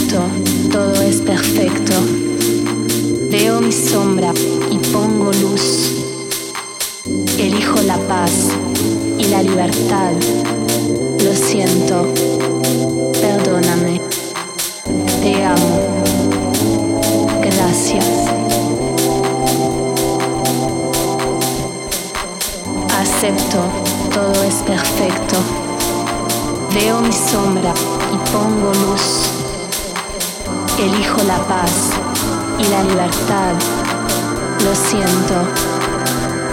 perfecto, todo es perfecto. Veo mi sombra y pongo luz. Elijo la paz y la libertad. Lo siento, perdóname. Te amo. Gracias. Acepto, todo es perfecto. Veo mi sombra y pongo luz Elijo la paz y la libertad. Lo siento.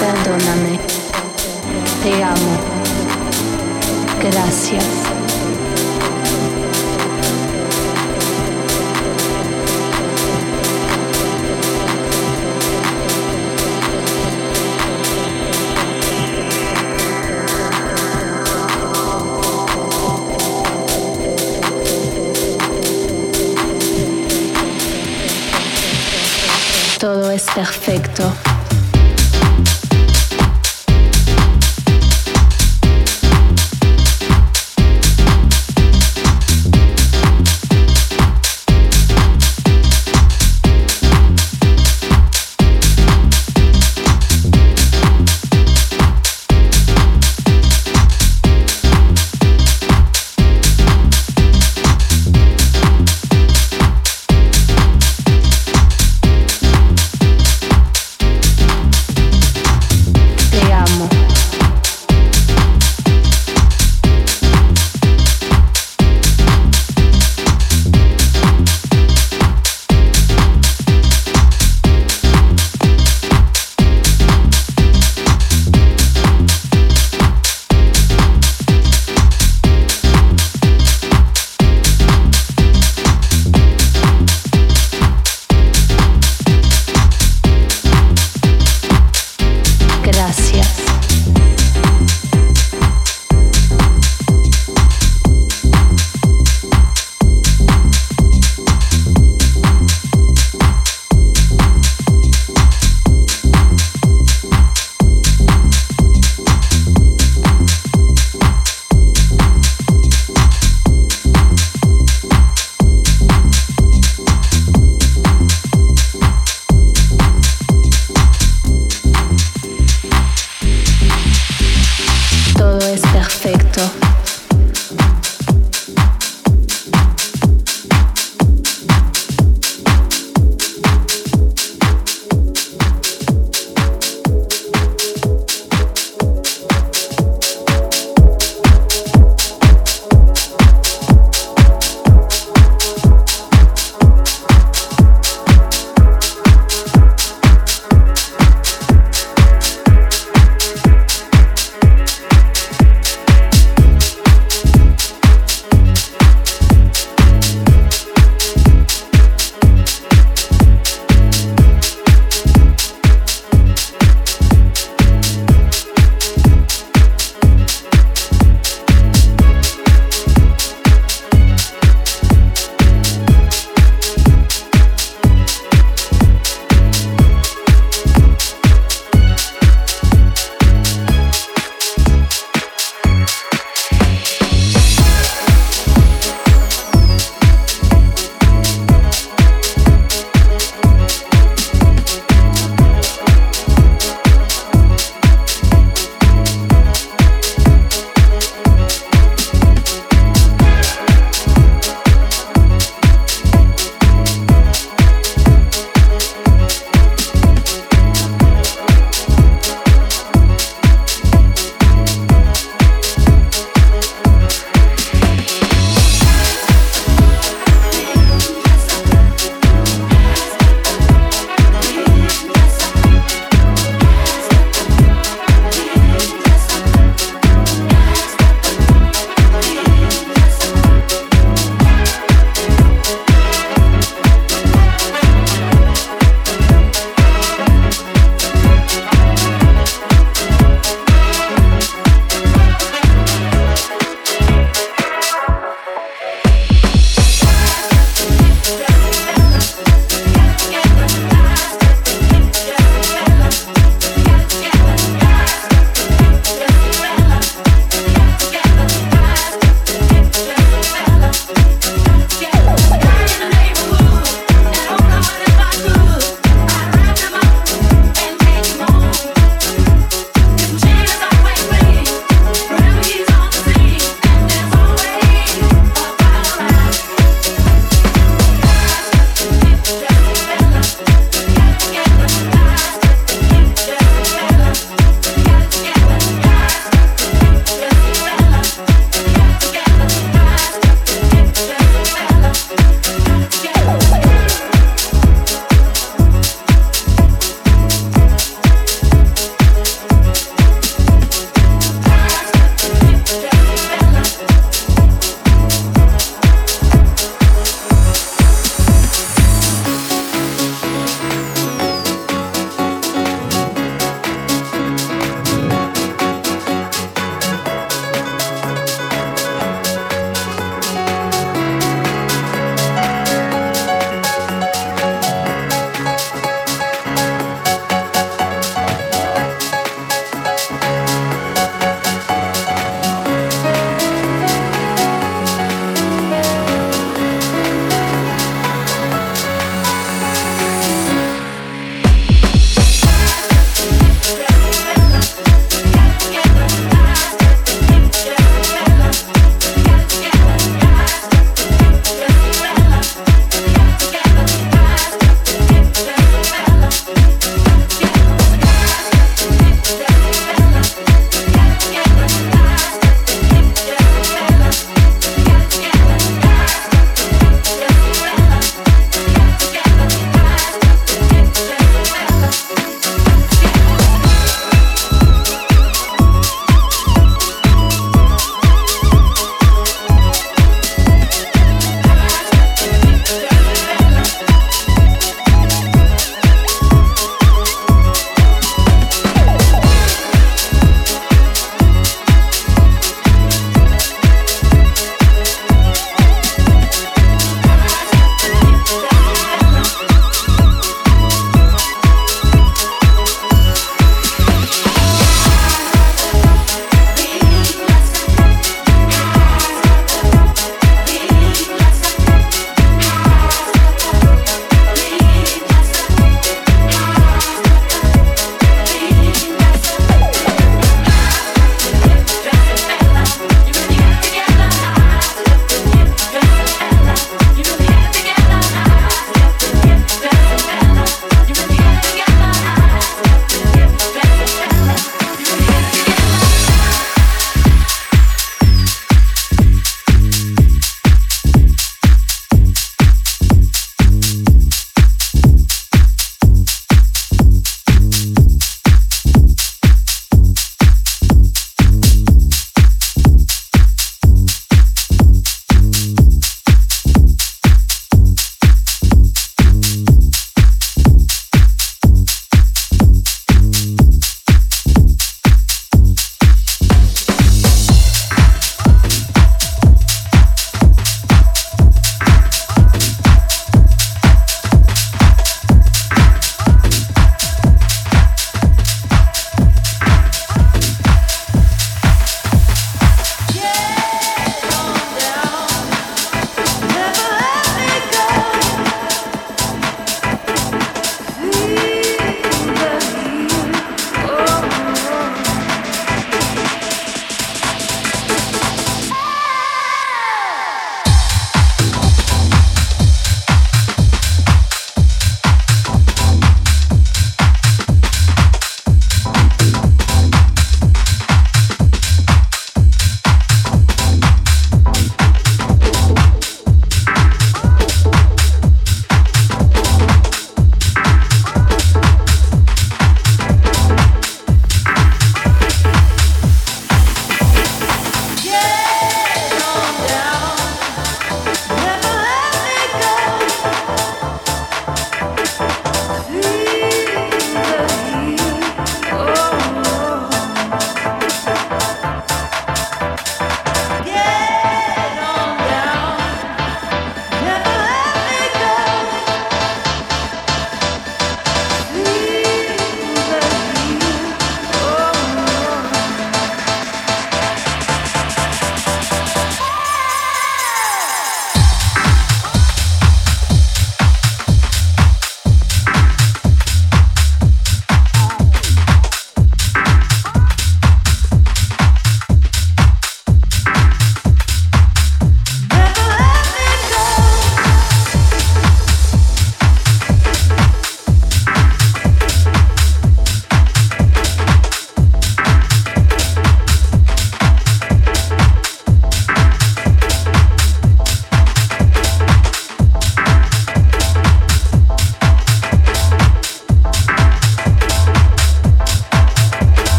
Perdóname. Te amo. Gracias. So.